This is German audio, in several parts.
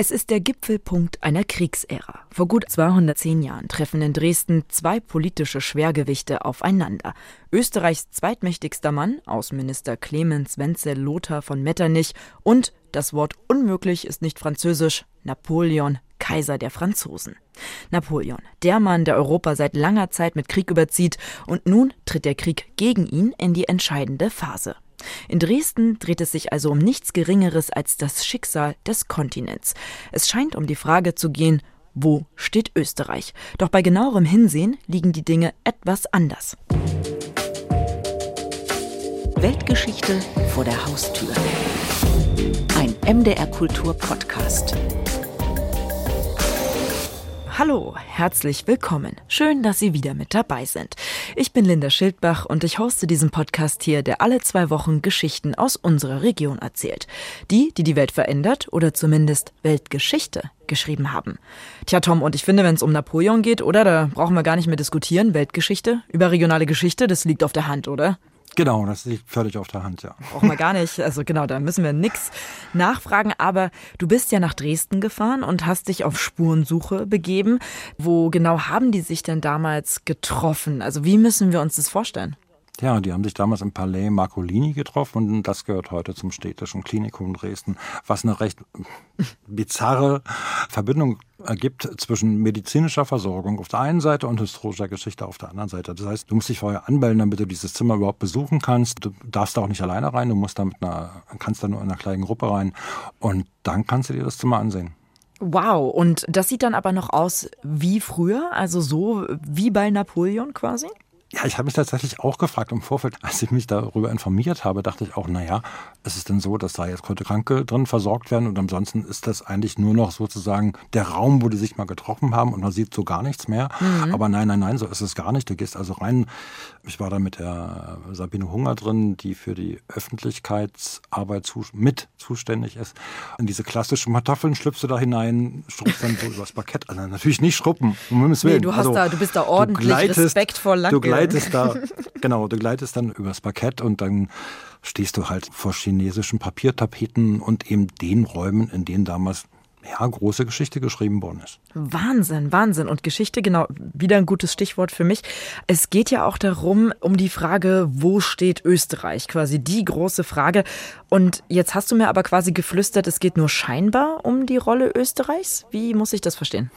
Es ist der Gipfelpunkt einer Kriegsära. Vor gut 210 Jahren treffen in Dresden zwei politische Schwergewichte aufeinander. Österreichs zweitmächtigster Mann, Außenminister Clemens Wenzel Lothar von Metternich und das Wort unmöglich ist nicht französisch, Napoleon, Kaiser der Franzosen. Napoleon, der Mann, der Europa seit langer Zeit mit Krieg überzieht, und nun tritt der Krieg gegen ihn in die entscheidende Phase. In Dresden dreht es sich also um nichts Geringeres als das Schicksal des Kontinents. Es scheint um die Frage zu gehen, wo steht Österreich? Doch bei genauerem Hinsehen liegen die Dinge etwas anders. Weltgeschichte vor der Haustür. Ein MDR Kultur Podcast. Hallo, herzlich willkommen. Schön, dass Sie wieder mit dabei sind. Ich bin Linda Schildbach und ich hoste diesen Podcast hier, der alle zwei Wochen Geschichten aus unserer Region erzählt. Die, die die Welt verändert oder zumindest Weltgeschichte geschrieben haben. Tja, Tom, und ich finde, wenn es um Napoleon geht, oder? Da brauchen wir gar nicht mehr diskutieren. Weltgeschichte, überregionale Geschichte, das liegt auf der Hand, oder? Genau, das liegt völlig auf der Hand, ja. Brauchen wir gar nicht. Also genau, da müssen wir nichts nachfragen. Aber du bist ja nach Dresden gefahren und hast dich auf Spurensuche begeben. Wo genau haben die sich denn damals getroffen? Also wie müssen wir uns das vorstellen? Ja, die haben sich damals im Palais Marcolini getroffen und das gehört heute zum Städtischen Klinikum Dresden, was eine recht bizarre Verbindung ergibt zwischen medizinischer Versorgung auf der einen Seite und historischer Geschichte auf der anderen Seite. Das heißt, du musst dich vorher anmelden, damit du dieses Zimmer überhaupt besuchen kannst. Du darfst da auch nicht alleine rein, du musst da mit einer, kannst da nur in einer kleinen Gruppe rein und dann kannst du dir das Zimmer ansehen. Wow, und das sieht dann aber noch aus wie früher, also so wie bei Napoleon quasi? Ja, ich habe mich tatsächlich auch gefragt im Vorfeld, als ich mich darüber informiert habe, dachte ich auch, naja, ist es denn so, dass da jetzt Kranke drin versorgt werden und ansonsten ist das eigentlich nur noch sozusagen der Raum, wo die sich mal getroffen haben und man sieht so gar nichts mehr. Mhm. Aber nein, nein, nein, so ist es gar nicht. Du gehst also rein. Ich war da mit der Sabine Hunger drin, die für die Öffentlichkeitsarbeit mit zuständig ist. In diese klassischen Kartoffeln schlüpfst du da hinein, schrubbst dann so übers Parkett. Also natürlich nicht schruppen, um Himmels Willen. Nee, du, hast also, da, du bist da ordentlich respektvoll lang gleitest da, genau, du gleitest dann übers Parkett und dann stehst du halt vor chinesischen Papiertapeten und eben den Räumen, in denen damals ja, große Geschichte geschrieben worden ist. Wahnsinn, Wahnsinn. Und Geschichte, genau, wieder ein gutes Stichwort für mich. Es geht ja auch darum, um die Frage, wo steht Österreich? Quasi die große Frage. Und jetzt hast du mir aber quasi geflüstert, es geht nur scheinbar um die Rolle Österreichs. Wie muss ich das verstehen?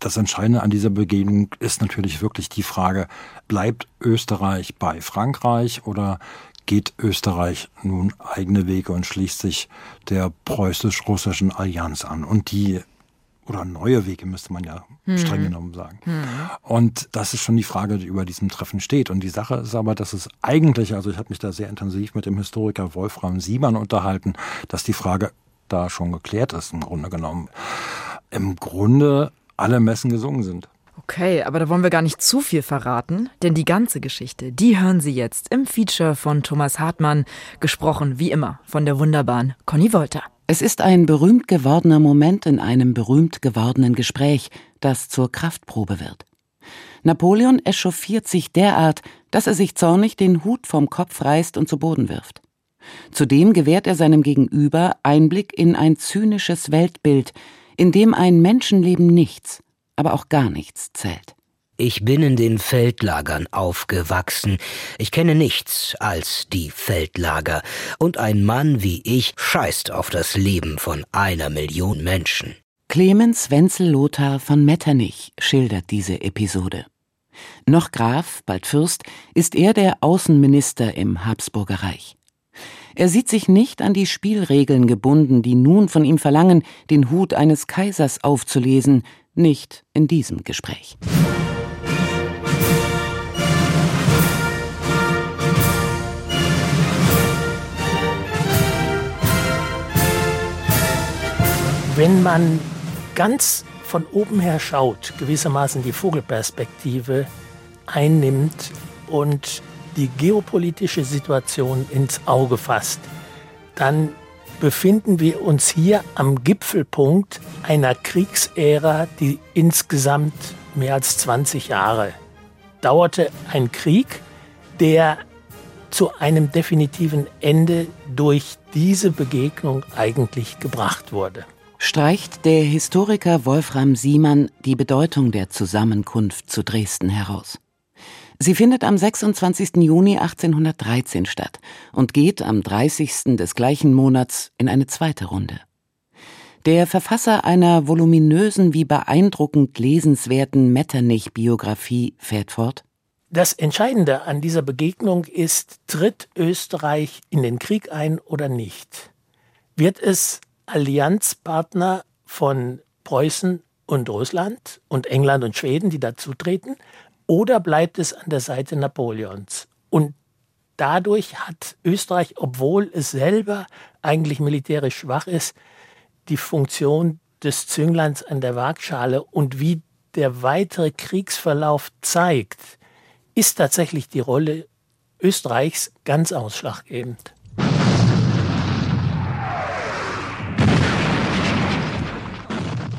Das Entscheidende an dieser Begegnung ist natürlich wirklich die Frage, bleibt Österreich bei Frankreich oder geht Österreich nun eigene Wege und schließt sich der preußisch-russischen Allianz an? Und die oder neue Wege müsste man ja hm. streng genommen sagen. Hm. Und das ist schon die Frage, die über diesem Treffen steht. Und die Sache ist aber, dass es eigentlich, also ich habe mich da sehr intensiv mit dem Historiker Wolfram Siebern unterhalten, dass die Frage da schon geklärt ist im Grunde genommen. Im Grunde alle Messen gesungen sind. Okay, aber da wollen wir gar nicht zu viel verraten, denn die ganze Geschichte, die hören Sie jetzt im Feature von Thomas Hartmann, gesprochen wie immer von der wunderbaren Conny Wolter. Es ist ein berühmt gewordener Moment in einem berühmt gewordenen Gespräch, das zur Kraftprobe wird. Napoleon echauffiert sich derart, dass er sich zornig den Hut vom Kopf reißt und zu Boden wirft. Zudem gewährt er seinem Gegenüber Einblick in ein zynisches Weltbild, in dem ein Menschenleben nichts, aber auch gar nichts zählt. Ich bin in den Feldlagern aufgewachsen. Ich kenne nichts als die Feldlager. Und ein Mann wie ich scheißt auf das Leben von einer Million Menschen. Clemens Wenzel Lothar von Metternich schildert diese Episode. Noch Graf, bald Fürst, ist er der Außenminister im Habsburger Reich. Er sieht sich nicht an die Spielregeln gebunden, die nun von ihm verlangen, den Hut eines Kaisers aufzulesen, nicht in diesem Gespräch. Wenn man ganz von oben her schaut, gewissermaßen die Vogelperspektive einnimmt und die geopolitische Situation ins Auge fasst, dann befinden wir uns hier am Gipfelpunkt einer Kriegsära, die insgesamt mehr als 20 Jahre dauerte. Ein Krieg, der zu einem definitiven Ende durch diese Begegnung eigentlich gebracht wurde. streicht der Historiker Wolfram Siemann die Bedeutung der Zusammenkunft zu Dresden heraus. Sie findet am 26. Juni 1813 statt und geht am 30. des gleichen Monats in eine zweite Runde. Der Verfasser einer voluminösen wie beeindruckend lesenswerten Metternich-Biografie fährt fort. Das Entscheidende an dieser Begegnung ist, tritt Österreich in den Krieg ein oder nicht? Wird es Allianzpartner von Preußen und Russland und England und Schweden, die dazutreten, oder bleibt es an der Seite Napoleons? Und dadurch hat Österreich, obwohl es selber eigentlich militärisch schwach ist, die Funktion des Züngleins an der Waagschale und wie der weitere Kriegsverlauf zeigt, ist tatsächlich die Rolle Österreichs ganz ausschlaggebend.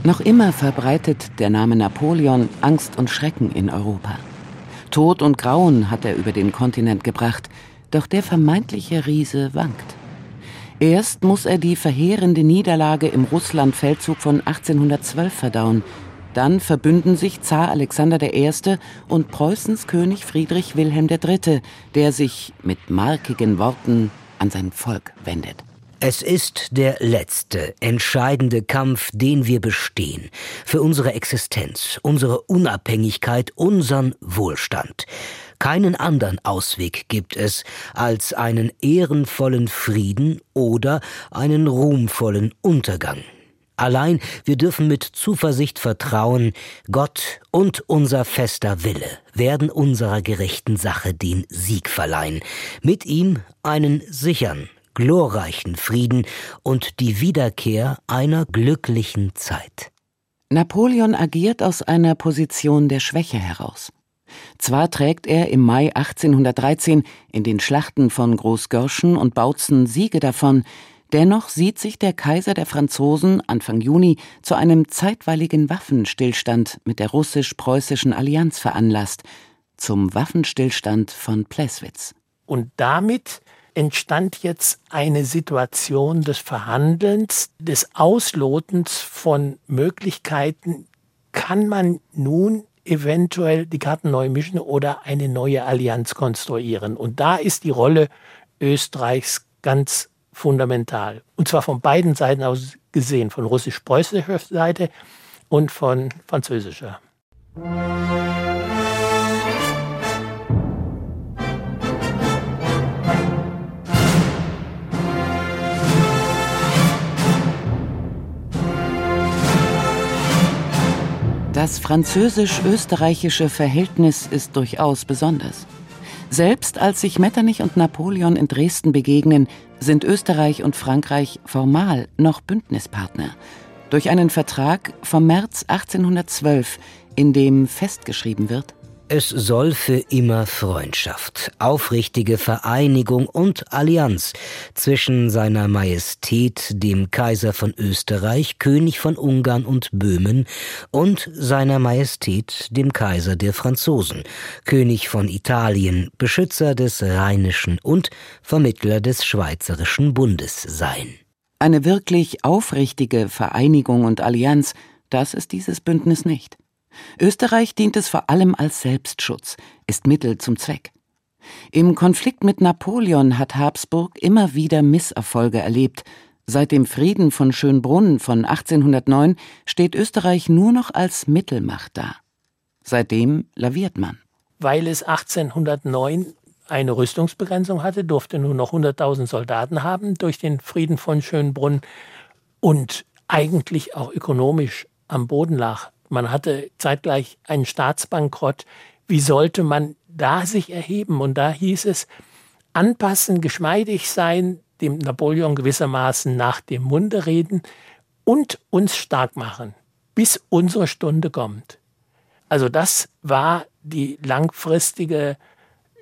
Noch immer verbreitet der Name Napoleon Angst und Schrecken in Europa. Tod und Grauen hat er über den Kontinent gebracht, doch der vermeintliche Riese wankt. Erst muss er die verheerende Niederlage im Russlandfeldzug von 1812 verdauen. Dann verbünden sich Zar Alexander I. und Preußens König Friedrich Wilhelm III., der sich mit markigen Worten an sein Volk wendet. Es ist der letzte, entscheidende Kampf, den wir bestehen. Für unsere Existenz, unsere Unabhängigkeit, unseren Wohlstand. Keinen anderen Ausweg gibt es als einen ehrenvollen Frieden oder einen ruhmvollen Untergang. Allein wir dürfen mit Zuversicht vertrauen, Gott und unser fester Wille werden unserer gerechten Sache den Sieg verleihen, mit ihm einen sichern, glorreichen Frieden und die Wiederkehr einer glücklichen Zeit. Napoleon agiert aus einer Position der Schwäche heraus. Zwar trägt er im Mai 1813 in den Schlachten von Großgörschen und Bautzen Siege davon, dennoch sieht sich der Kaiser der Franzosen Anfang Juni zu einem zeitweiligen Waffenstillstand mit der russisch-preußischen Allianz veranlasst, zum Waffenstillstand von Pleswitz. Und damit entstand jetzt eine Situation des Verhandelns, des Auslotens von Möglichkeiten, kann man nun eventuell die Karten neu mischen oder eine neue Allianz konstruieren. Und da ist die Rolle Österreichs ganz fundamental. Und zwar von beiden Seiten aus gesehen, von russisch-preußischer Seite und von französischer. Das französisch-österreichische Verhältnis ist durchaus besonders. Selbst als sich Metternich und Napoleon in Dresden begegnen, sind Österreich und Frankreich formal noch Bündnispartner. Durch einen Vertrag vom März 1812, in dem festgeschrieben wird, es soll für immer Freundschaft, aufrichtige Vereinigung und Allianz zwischen seiner Majestät, dem Kaiser von Österreich, König von Ungarn und Böhmen, und seiner Majestät, dem Kaiser der Franzosen, König von Italien, Beschützer des Rheinischen und Vermittler des Schweizerischen Bundes sein. Eine wirklich aufrichtige Vereinigung und Allianz, das ist dieses Bündnis nicht. Österreich dient es vor allem als Selbstschutz, ist Mittel zum Zweck. Im Konflikt mit Napoleon hat Habsburg immer wieder Misserfolge erlebt. Seit dem Frieden von Schönbrunn von 1809 steht Österreich nur noch als Mittelmacht da. Seitdem laviert man. Weil es 1809 eine Rüstungsbegrenzung hatte, durfte nur noch 100.000 Soldaten haben durch den Frieden von Schönbrunn und eigentlich auch ökonomisch am Boden lag. Man hatte zeitgleich einen Staatsbankrott. Wie sollte man da sich erheben? Und da hieß es, anpassen, geschmeidig sein, dem Napoleon gewissermaßen nach dem Munde reden und uns stark machen, bis unsere Stunde kommt. Also das war die langfristige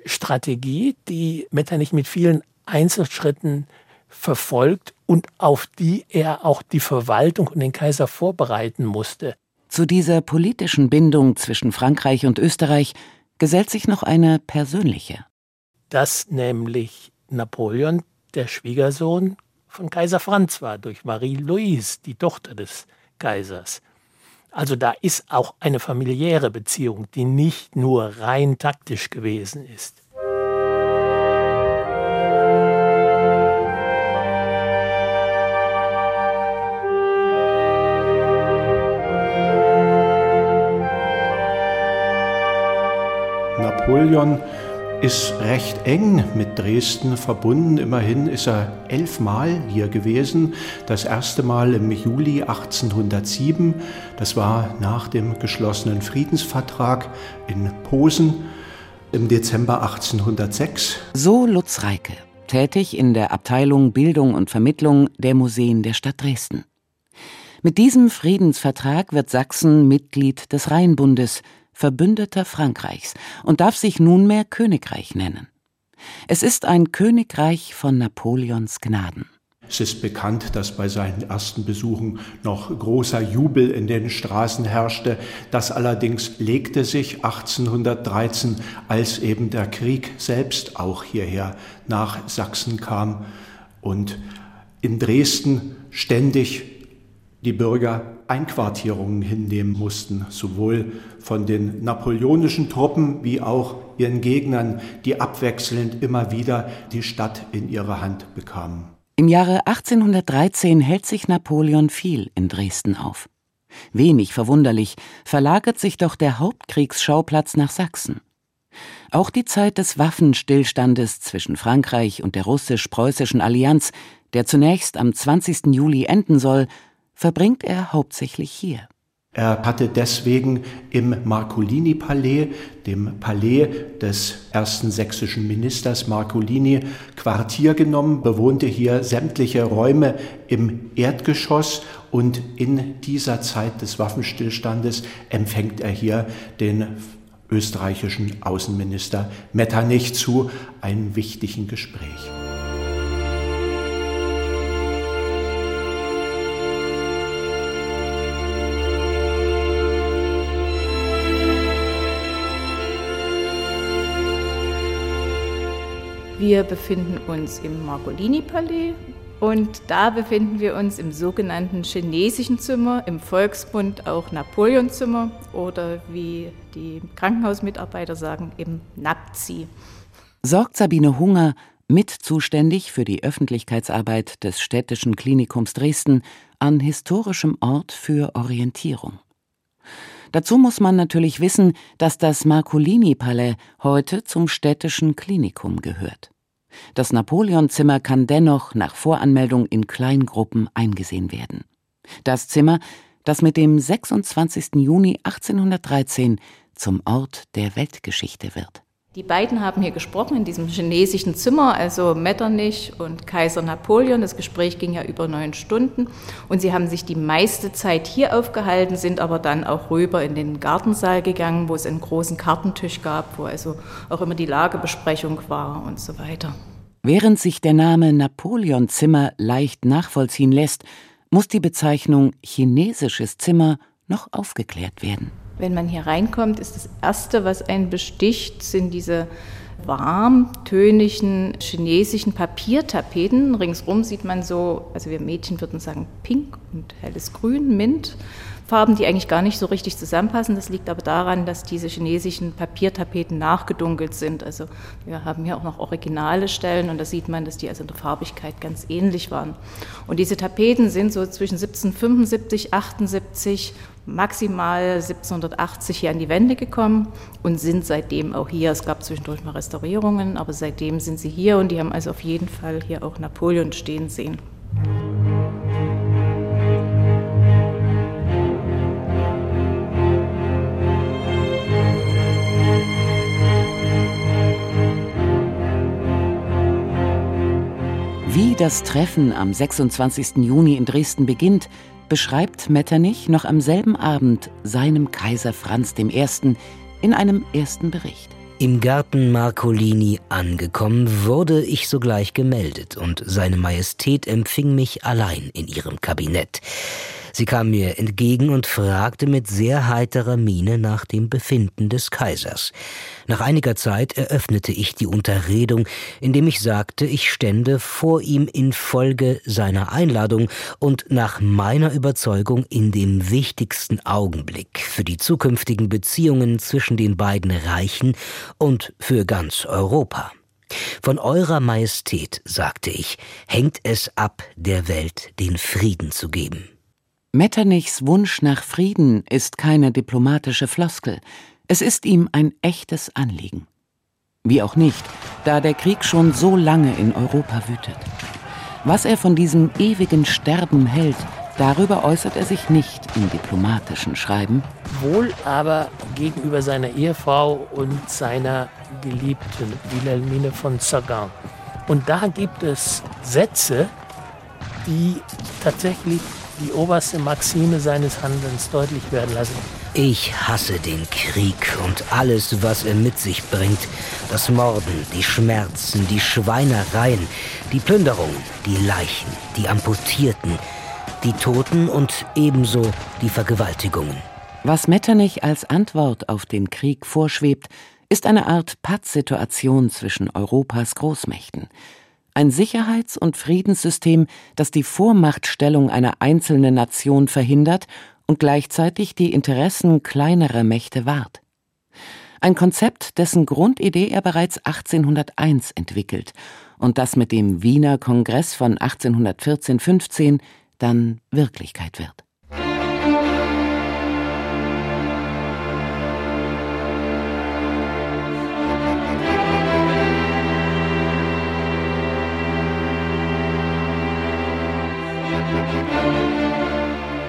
Strategie, die Metternich mit vielen Einzelschritten verfolgt und auf die er auch die Verwaltung und den Kaiser vorbereiten musste. Zu dieser politischen Bindung zwischen Frankreich und Österreich gesellt sich noch eine persönliche. Dass nämlich Napoleon, der Schwiegersohn, von Kaiser Franz war, durch Marie-Louise, die Tochter des Kaisers. Also da ist auch eine familiäre Beziehung, die nicht nur rein taktisch gewesen ist. Napoleon ist recht eng mit Dresden verbunden. Immerhin ist er elfmal hier gewesen. Das erste Mal im Juli 1807. Das war nach dem geschlossenen Friedensvertrag in Posen im Dezember 1806. So Lutz Reike, tätig in der Abteilung Bildung und Vermittlung der Museen der Stadt Dresden. Mit diesem Friedensvertrag wird Sachsen Mitglied des Rheinbundes – Verbündeter Frankreichs und darf sich nunmehr Königreich nennen. Es ist ein Königreich von Napoleons Gnaden. Es ist bekannt, dass bei seinen ersten Besuchen noch großer Jubel in den Straßen herrschte. Das allerdings legte sich 1813, als eben der Krieg selbst auch hierher nach Sachsen kam und in Dresden ständig die Bürger Einquartierungen hinnehmen mussten, sowohl von den napoleonischen Truppen wie auch ihren Gegnern, die abwechselnd immer wieder die Stadt in ihre Hand bekamen. Im Jahre 1813 hält sich Napoleon viel in Dresden auf. Wenig verwunderlich verlagert sich doch der Hauptkriegsschauplatz nach Sachsen. Auch die Zeit des Waffenstillstandes zwischen Frankreich und der russisch-preußischen Allianz, der zunächst am 20. Juli enden soll, verbringt er hauptsächlich hier. Er hatte deswegen im Marcolini-Palais, dem Palais des ersten sächsischen Ministers Marcolini, Quartier genommen, bewohnte hier sämtliche Räume im Erdgeschoss und in dieser Zeit des Waffenstillstandes empfängt er hier den österreichischen Außenminister Metternich zu einem wichtigen Gespräch. Wir befinden uns im Margolini-Palais und da befinden wir uns im sogenannten chinesischen Zimmer, im Volksmund auch Napoleonzimmer oder wie die Krankenhausmitarbeiter sagen, im Napzi. Sorgt Sabine Hunger, mit zuständig für die Öffentlichkeitsarbeit des städtischen Klinikums Dresden, an historischem Ort für Orientierung. Dazu muss man natürlich wissen, dass das Marcolini-Palais heute zum städtischen Klinikum gehört. Das Napoleonzimmer kann dennoch nach Voranmeldung in Kleingruppen eingesehen werden. Das Zimmer, das mit dem 26. Juni 1813 zum Ort der Weltgeschichte wird. Die beiden haben hier gesprochen in diesem chinesischen Zimmer, also Metternich und Kaiser Napoleon. Das Gespräch ging ja über neun Stunden und sie haben sich die meiste Zeit hier aufgehalten, sind aber dann auch rüber in den Gartensaal gegangen, wo es einen großen Kartentisch gab, wo also auch immer die Lagebesprechung war und so weiter. Während sich der Name Napoleon-Zimmer leicht nachvollziehen lässt, muss die Bezeichnung chinesisches Zimmer noch aufgeklärt werden. Wenn man hier reinkommt, ist das Erste, was einen besticht, sind diese warmtönigen chinesischen Papiertapeten. Ringsrum sieht man so, also wir Mädchen würden sagen pink und helles Grün, Mint. Farben, die eigentlich gar nicht so richtig zusammenpassen. Das liegt aber daran, dass diese chinesischen Papiertapeten nachgedunkelt sind. Also wir haben hier auch noch originale Stellen und da sieht man, dass die also in der Farbigkeit ganz ähnlich waren. Und diese Tapeten sind so zwischen 1775, 78 maximal 1780 hier an die Wände gekommen und sind seitdem auch hier. Es gab zwischendurch mal Restaurierungen, aber seitdem sind sie hier und die haben also auf jeden Fall hier auch Napoleon stehen sehen. Das Treffen am 26. Juni in Dresden beginnt, beschreibt Metternich noch am selben Abend seinem Kaiser Franz I. in einem ersten Bericht. Im Garten Marcolini angekommen, wurde ich sogleich gemeldet und seine Majestät empfing mich allein in ihrem Kabinett. Sie kam mir entgegen und fragte mit sehr heiterer Miene nach dem Befinden des Kaisers. Nach einiger Zeit eröffnete ich die Unterredung, indem ich sagte, ich stände vor ihm infolge seiner Einladung und nach meiner Überzeugung in dem wichtigsten Augenblick für die zukünftigen Beziehungen zwischen den beiden Reichen und für ganz Europa. Von Eurer Majestät, sagte ich, hängt es ab, der Welt den Frieden zu geben. Metternichs Wunsch nach Frieden ist keine diplomatische Floskel, es ist ihm ein echtes Anliegen. Wie auch nicht, da der Krieg schon so lange in Europa wütet. Was er von diesem ewigen Sterben hält, darüber äußert er sich nicht in diplomatischen Schreiben. Wohl aber gegenüber seiner Ehefrau und seiner Geliebten Wilhelmine von Sagan. Und da gibt es Sätze, die tatsächlich die oberste Maxime seines Handelns deutlich werden lassen. Ich hasse den Krieg und alles, was er mit sich bringt. Das Morden, die Schmerzen, die Schweinereien, die Plünderungen, die Leichen, die Amputierten, die Toten und ebenso die Vergewaltigungen. Was Metternich als Antwort auf den Krieg vorschwebt, ist eine Art Pattsituation zwischen Europas Großmächten ein Sicherheits- und Friedenssystem, das die Vormachtstellung einer einzelnen Nation verhindert und gleichzeitig die Interessen kleinerer Mächte wahrt. Ein Konzept, dessen Grundidee er bereits 1801 entwickelt und das mit dem Wiener Kongress von 1814-15 dann Wirklichkeit wird.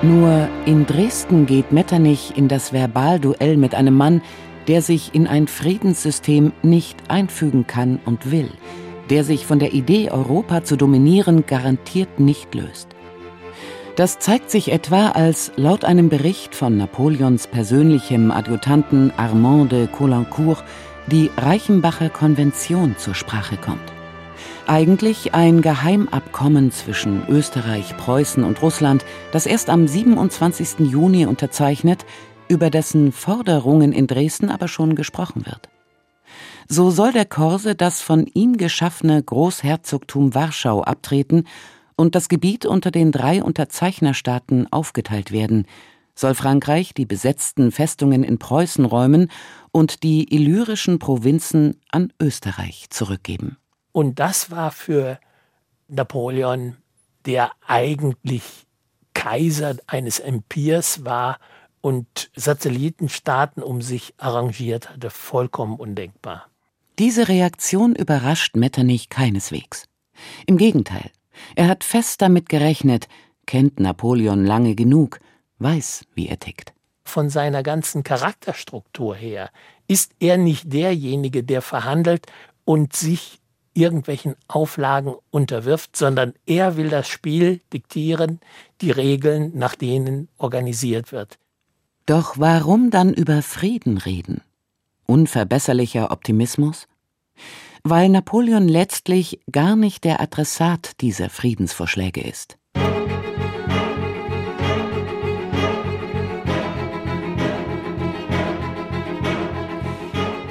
Nur in Dresden geht Metternich in das Verbalduell mit einem Mann, der sich in ein Friedenssystem nicht einfügen kann und will, der sich von der Idee, Europa zu dominieren, garantiert nicht löst. Das zeigt sich etwa, als laut einem Bericht von Napoleons persönlichem Adjutanten Armand de Caulaincourt die Reichenbacher Konvention zur Sprache kommt. Eigentlich ein Geheimabkommen zwischen Österreich, Preußen und Russland, das erst am 27. Juni unterzeichnet, über dessen Forderungen in Dresden aber schon gesprochen wird. So soll der Korse das von ihm geschaffene Großherzogtum Warschau abtreten und das Gebiet unter den drei Unterzeichnerstaaten aufgeteilt werden, soll Frankreich die besetzten Festungen in Preußen räumen und die illyrischen Provinzen an Österreich zurückgeben. Und das war für Napoleon, der eigentlich Kaiser eines Empirs war und Satellitenstaaten um sich arrangiert hatte, vollkommen undenkbar. Diese Reaktion überrascht Metternich keineswegs. Im Gegenteil, er hat fest damit gerechnet, kennt Napoleon lange genug, weiß, wie er tickt. Von seiner ganzen Charakterstruktur her ist er nicht derjenige, der verhandelt und sich irgendwelchen Auflagen unterwirft, sondern er will das Spiel diktieren, die Regeln, nach denen organisiert wird. Doch warum dann über Frieden reden? Unverbesserlicher Optimismus? Weil Napoleon letztlich gar nicht der Adressat dieser Friedensvorschläge ist.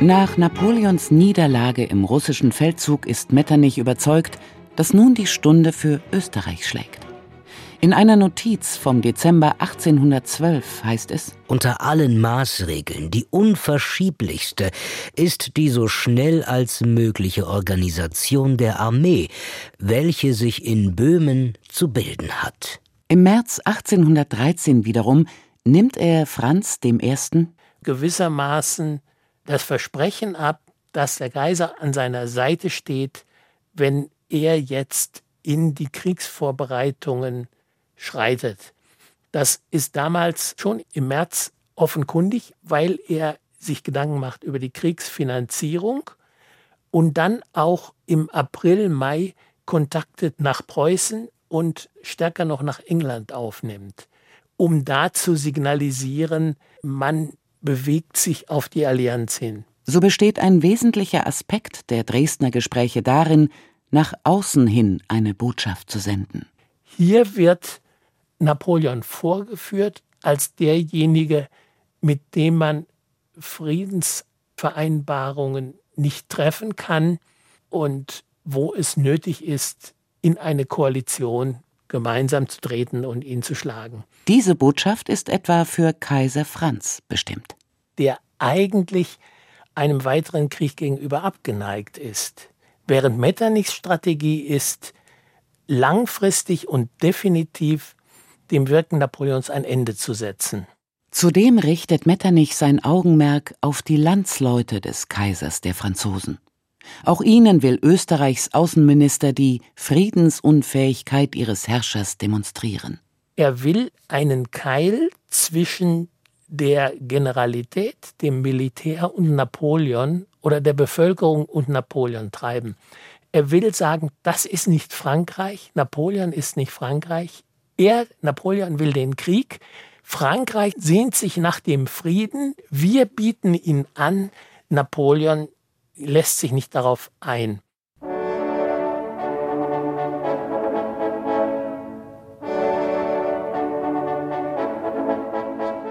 Nach Napoleons Niederlage im russischen Feldzug ist Metternich überzeugt, dass nun die Stunde für Österreich schlägt. In einer Notiz vom Dezember 1812 heißt es Unter allen Maßregeln die unverschieblichste ist die so schnell als mögliche Organisation der Armee, welche sich in Böhmen zu bilden hat. Im März 1813 wiederum nimmt er Franz I. gewissermaßen das Versprechen ab, dass der Kaiser an seiner Seite steht, wenn er jetzt in die Kriegsvorbereitungen schreitet. Das ist damals schon im März offenkundig, weil er sich Gedanken macht über die Kriegsfinanzierung und dann auch im April, Mai Kontakte nach Preußen und stärker noch nach England aufnimmt, um da zu signalisieren, man bewegt sich auf die Allianz hin. So besteht ein wesentlicher Aspekt der Dresdner Gespräche darin, nach außen hin eine Botschaft zu senden. Hier wird Napoleon vorgeführt als derjenige, mit dem man Friedensvereinbarungen nicht treffen kann und wo es nötig ist, in eine Koalition gemeinsam zu treten und ihn zu schlagen. Diese Botschaft ist etwa für Kaiser Franz bestimmt. Der eigentlich einem weiteren Krieg gegenüber abgeneigt ist. Während Metternichs Strategie ist, langfristig und definitiv dem Wirken Napoleons ein Ende zu setzen. Zudem richtet Metternich sein Augenmerk auf die Landsleute des Kaisers der Franzosen. Auch ihnen will Österreichs Außenminister die Friedensunfähigkeit ihres Herrschers demonstrieren. Er will einen Keil zwischen der Generalität, dem Militär und Napoleon oder der Bevölkerung und Napoleon treiben. Er will sagen, das ist nicht Frankreich, Napoleon ist nicht Frankreich. Er, Napoleon, will den Krieg. Frankreich sehnt sich nach dem Frieden. Wir bieten ihn an. Napoleon lässt sich nicht darauf ein.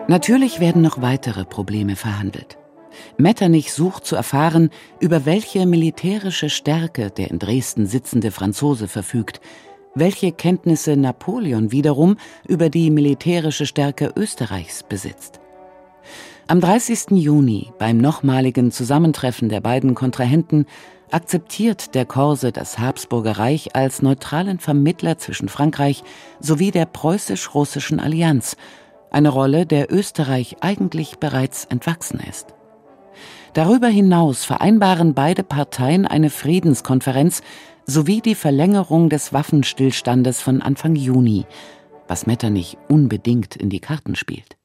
Natürlich werden noch weitere Probleme verhandelt. Metternich sucht zu erfahren, über welche militärische Stärke der in Dresden sitzende Franzose verfügt, welche Kenntnisse Napoleon wiederum über die militärische Stärke Österreichs besitzt. Am 30. Juni, beim nochmaligen Zusammentreffen der beiden Kontrahenten, akzeptiert der Korse das Habsburger Reich als neutralen Vermittler zwischen Frankreich sowie der preußisch-russischen Allianz, eine Rolle, der Österreich eigentlich bereits entwachsen ist. Darüber hinaus vereinbaren beide Parteien eine Friedenskonferenz sowie die Verlängerung des Waffenstillstandes von Anfang Juni, was Metternich unbedingt in die Karten spielt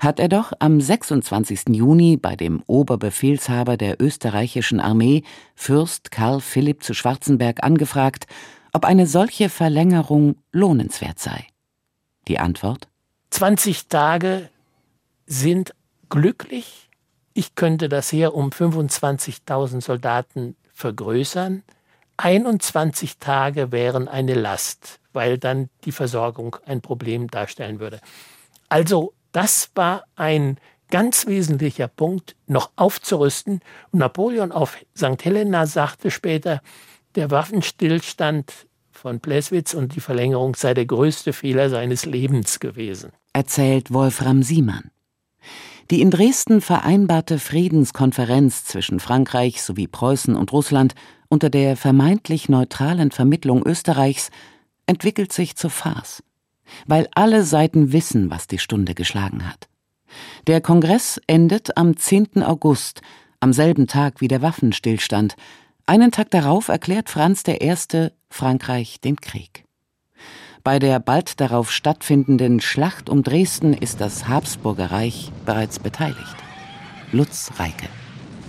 hat er doch am 26. Juni bei dem Oberbefehlshaber der österreichischen Armee, Fürst Karl Philipp zu Schwarzenberg, angefragt, ob eine solche Verlängerung lohnenswert sei. Die Antwort? 20 Tage sind glücklich. Ich könnte das Heer um 25.000 Soldaten vergrößern. 21 Tage wären eine Last, weil dann die Versorgung ein Problem darstellen würde. Also das war ein ganz wesentlicher Punkt, noch aufzurüsten. Und Napoleon auf St. Helena sagte später, der Waffenstillstand von Pleswitz und die Verlängerung sei der größte Fehler seines Lebens gewesen. Erzählt Wolfram Siemann. Die in Dresden vereinbarte Friedenskonferenz zwischen Frankreich sowie Preußen und Russland unter der vermeintlich neutralen Vermittlung Österreichs entwickelt sich zur Farce weil alle Seiten wissen, was die Stunde geschlagen hat. Der Kongress endet am 10. August, am selben Tag wie der Waffenstillstand. Einen Tag darauf erklärt Franz I. Frankreich den Krieg. Bei der bald darauf stattfindenden Schlacht um Dresden ist das Habsburger Reich bereits beteiligt. Lutz Reike.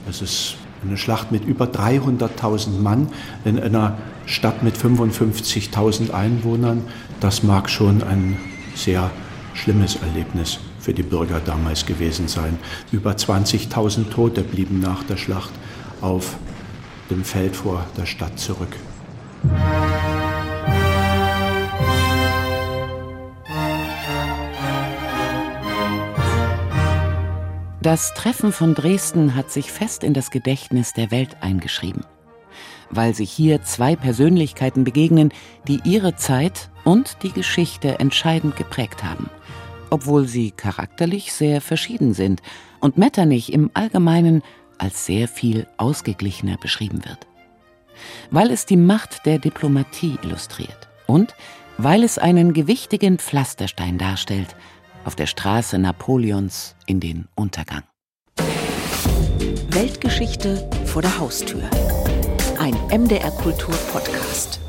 Das ist eine Schlacht mit über 300.000 Mann in einer Stadt mit 55.000 Einwohnern. Das mag schon ein sehr schlimmes Erlebnis für die Bürger damals gewesen sein. Über 20.000 Tote blieben nach der Schlacht auf dem Feld vor der Stadt zurück. Das Treffen von Dresden hat sich fest in das Gedächtnis der Welt eingeschrieben, weil sich hier zwei Persönlichkeiten begegnen, die ihre Zeit und die Geschichte entscheidend geprägt haben, obwohl sie charakterlich sehr verschieden sind und Metternich im Allgemeinen als sehr viel ausgeglichener beschrieben wird. Weil es die Macht der Diplomatie illustriert und weil es einen gewichtigen Pflasterstein darstellt, auf der Straße Napoleons in den Untergang. Weltgeschichte vor der Haustür. Ein MDR Kultur Podcast.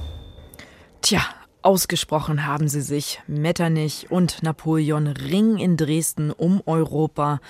Tja, Ausgesprochen haben sie sich. Metternich und Napoleon ringen in Dresden um Europa.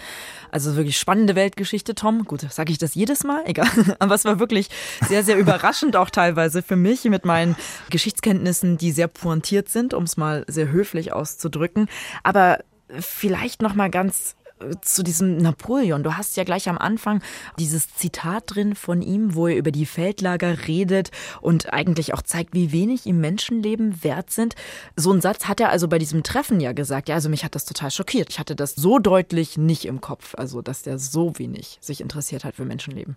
Also wirklich spannende Weltgeschichte, Tom. Gut, sage ich das jedes Mal? Egal. Aber es war wirklich sehr, sehr überraschend auch teilweise für mich mit meinen Geschichtskenntnissen, die sehr pointiert sind, um es mal sehr höflich auszudrücken. Aber vielleicht noch mal ganz äh, zu diesem Napoleon. Du hast ja gleich am Anfang dieses Zitat drin von ihm, wo er über die Feldlager redet und eigentlich auch zeigt, wie wenig ihm Menschenleben wert sind. So einen Satz hat er also bei diesem Treffen ja gesagt. Ja, also mich hat das total schockiert. Ich hatte das so deutlich nicht im Kopf, also dass der so wenig sich interessiert hat für Menschenleben.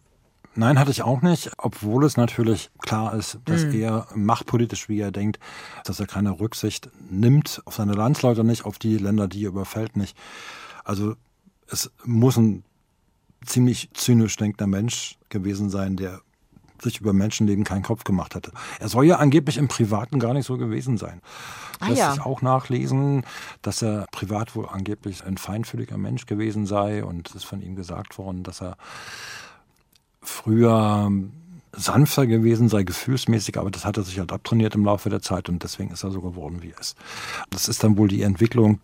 Nein, hatte ich auch nicht, obwohl es natürlich klar ist, dass mhm. er machtpolitisch, wie er denkt, dass er keine Rücksicht nimmt auf seine Landsleute nicht, auf die Länder, die er überfällt nicht. Also es muss ein ziemlich zynisch denkender Mensch gewesen sein, der sich über Menschenleben keinen Kopf gemacht hatte. Er soll ja angeblich im Privaten gar nicht so gewesen sein. Ah, lässt ja. sich auch nachlesen, dass er privat wohl angeblich ein feinfühliger Mensch gewesen sei und es ist von ihm gesagt worden, dass er früher sanfter gewesen sei, gefühlsmäßig, aber das hat er sich halt abtrainiert im Laufe der Zeit und deswegen ist er so geworden, wie er ist. Das ist dann wohl die Entwicklung,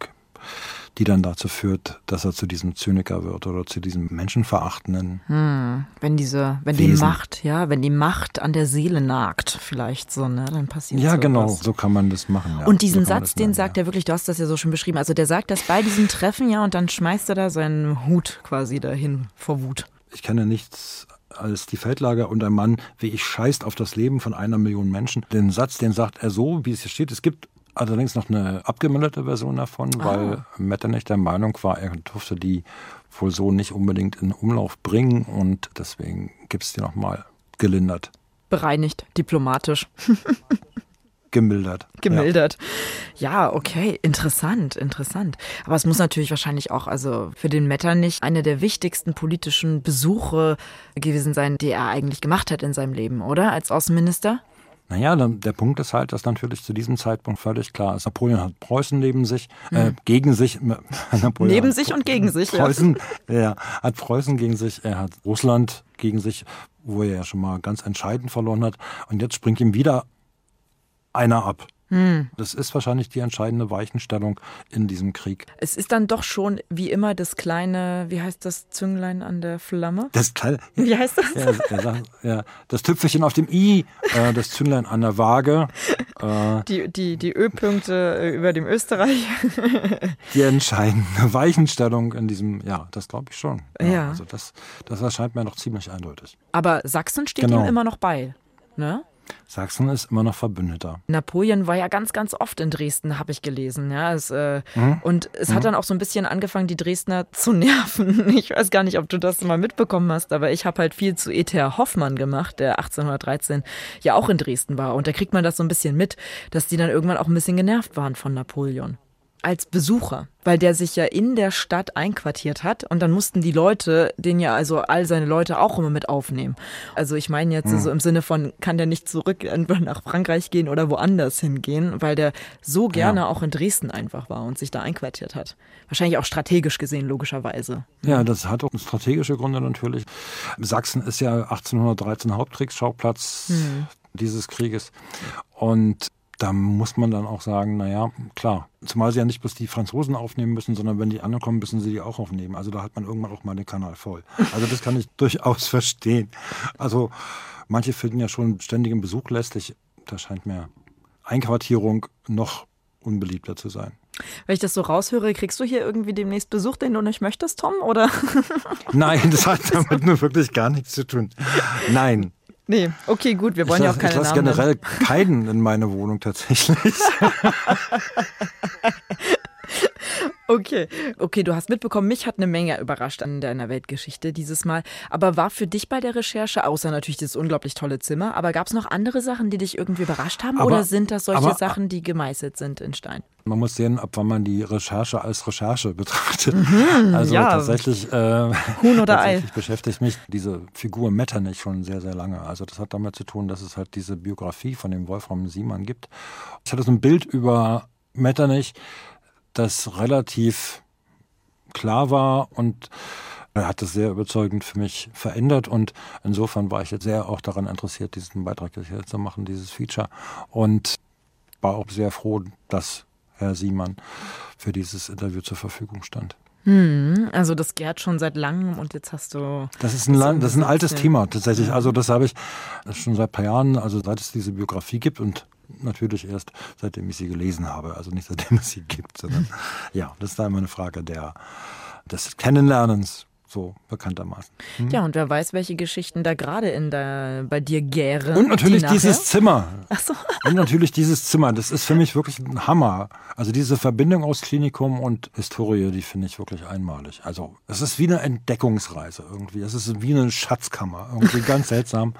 die dann dazu führt, dass er zu diesem Zyniker wird oder zu diesem menschenverachtenden. Hm, wenn diese, wenn Wesen. die Macht, ja, wenn die Macht an der Seele nagt, vielleicht so, ne, dann passiert Ja, so genau, so kann man das machen. Ja. Und diesen so Satz, den sagt ja. er wirklich, du hast das ja so schon beschrieben. Also der sagt das bei diesem Treffen, ja, und dann schmeißt er da seinen Hut quasi dahin vor Wut. Ich kenne nichts als die Feldlager und ein Mann wie ich scheißt auf das Leben von einer Million Menschen. Den Satz, den sagt er so, wie es hier steht. Es gibt allerdings noch eine abgemilderte Version davon, ah. weil Metternich der Meinung war, er durfte die wohl so nicht unbedingt in Umlauf bringen und deswegen gibt es die nochmal gelindert. Bereinigt, diplomatisch. Gemildert. Gemildert. Ja. ja. okay, interessant, interessant. Aber es muss natürlich wahrscheinlich auch, also für den Metternich eine der wichtigsten politischen Besuche gewesen sein, die er eigentlich gemacht hat in seinem Leben, oder? Als Außenminister? Naja, der Punkt ist halt, dass natürlich zu diesem Zeitpunkt völlig klar ist, Napoleon hat Preußen neben sich, äh, mhm. gegen sich. Napoleon neben sich und gegen sich. Preußen, ja. ja, hat Preußen gegen sich, er hat Russland gegen sich, wo er ja schon mal ganz entscheidend verloren hat. Und jetzt springt ihm wieder einer ab. Hm. Das ist wahrscheinlich die entscheidende Weichenstellung in diesem Krieg. Es ist dann doch schon wie immer das kleine, wie heißt das Zünglein an der Flamme? Das kleine. Wie heißt das? Ja, sagt, ja, das Tüpfelchen auf dem I, äh, das Zünglein an der Waage. Äh, die, die, die Ö-Punkte äh, über dem Österreich. die entscheidende Weichenstellung in diesem, ja, das glaube ich schon. Ja, ja. Also das, das erscheint mir noch ziemlich eindeutig. Aber Sachsen steht genau. ihm immer noch bei, ne? Sachsen ist immer noch Verbündeter. Napoleon war ja ganz, ganz oft in Dresden, habe ich gelesen. Ja, es, äh, mhm. Und es mhm. hat dann auch so ein bisschen angefangen, die Dresdner zu nerven. Ich weiß gar nicht, ob du das mal mitbekommen hast, aber ich habe halt viel zu E.T.R. Hoffmann gemacht, der 1813 ja auch in Dresden war. Und da kriegt man das so ein bisschen mit, dass die dann irgendwann auch ein bisschen genervt waren von Napoleon als Besucher, weil der sich ja in der Stadt einquartiert hat und dann mussten die Leute den ja also all seine Leute auch immer mit aufnehmen. Also ich meine jetzt mhm. so im Sinne von, kann der nicht zurück nach Frankreich gehen oder woanders hingehen, weil der so gerne ja. auch in Dresden einfach war und sich da einquartiert hat. Wahrscheinlich auch strategisch gesehen, logischerweise. Ja, das hat auch strategische Gründe natürlich. Sachsen ist ja 1813 Hauptkriegsschauplatz. Mhm dieses Krieges. Und da muss man dann auch sagen, naja, klar, zumal sie ja nicht bloß die Franzosen aufnehmen müssen, sondern wenn die anderen kommen, müssen sie die auch aufnehmen. Also da hat man irgendwann auch mal den Kanal voll. Also das kann ich durchaus verstehen. Also manche finden ja schon ständigen Besuch lästig. Da scheint mir Einquartierung noch unbeliebter zu sein. Wenn ich das so raushöre, kriegst du hier irgendwie demnächst Besuch, den du nicht möchtest, Tom, oder? Nein, das hat damit nur wirklich gar nichts zu tun. Nein, Nee, okay, gut, wir wollen ich ja auch keine ich lasse generell keinen in meine Wohnung tatsächlich. Okay, okay, du hast mitbekommen, mich hat eine Menge überrascht an deiner Weltgeschichte dieses Mal. Aber war für dich bei der Recherche, außer natürlich das unglaublich tolle Zimmer, aber gab es noch andere Sachen, die dich irgendwie überrascht haben? Aber, oder sind das solche aber, Sachen, die gemeißelt sind in Stein? Man muss sehen, ab wann man die Recherche als Recherche betrachtet. Mhm, also ja. tatsächlich, äh, Huhn oder Ei. beschäftigt mich diese Figur Metternich schon sehr, sehr lange. Also das hat damit zu tun, dass es halt diese Biografie von dem Wolfram Siemann gibt. Ich hatte so ein Bild über Metternich, das relativ klar war und er hat das sehr überzeugend für mich verändert und insofern war ich jetzt sehr auch daran interessiert, diesen Beitrag hier zu machen, dieses Feature und war auch sehr froh, dass Herr Siemann für dieses Interview zur Verfügung stand. Hm, also das gärt schon seit langem und jetzt hast du. Das ist ein, das ist ein altes Thema tatsächlich. Also das habe ich schon seit ein paar Jahren, also seit es diese Biografie gibt und natürlich erst seitdem ich sie gelesen habe. Also nicht seitdem es sie gibt, sondern ja, das ist da immer eine Frage der des Kennenlernens so bekanntermaßen. Hm? Ja, und wer weiß, welche Geschichten da gerade in der, bei dir gären. Und natürlich die dieses Zimmer. Ach so. Und natürlich dieses Zimmer. Das ist für mich wirklich ein Hammer. Also diese Verbindung aus Klinikum und Historie, die finde ich wirklich einmalig. Also es ist wie eine Entdeckungsreise irgendwie. Es ist wie eine Schatzkammer. Irgendwie ganz seltsam.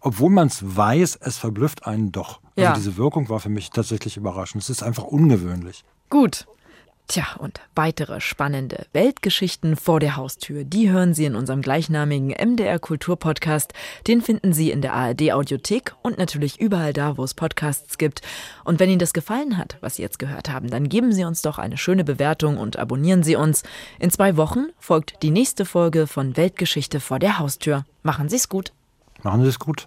Obwohl man es weiß, es verblüfft einen doch. Also ja. diese Wirkung war für mich tatsächlich überraschend. Es ist einfach ungewöhnlich. Gut, Tja, und weitere spannende Weltgeschichten vor der Haustür, die hören Sie in unserem gleichnamigen MDR Kulturpodcast. Den finden Sie in der ARD Audiothek und natürlich überall da, wo es Podcasts gibt. Und wenn Ihnen das gefallen hat, was Sie jetzt gehört haben, dann geben Sie uns doch eine schöne Bewertung und abonnieren Sie uns. In zwei Wochen folgt die nächste Folge von Weltgeschichte vor der Haustür. Machen Sie es gut. Machen Sie es gut.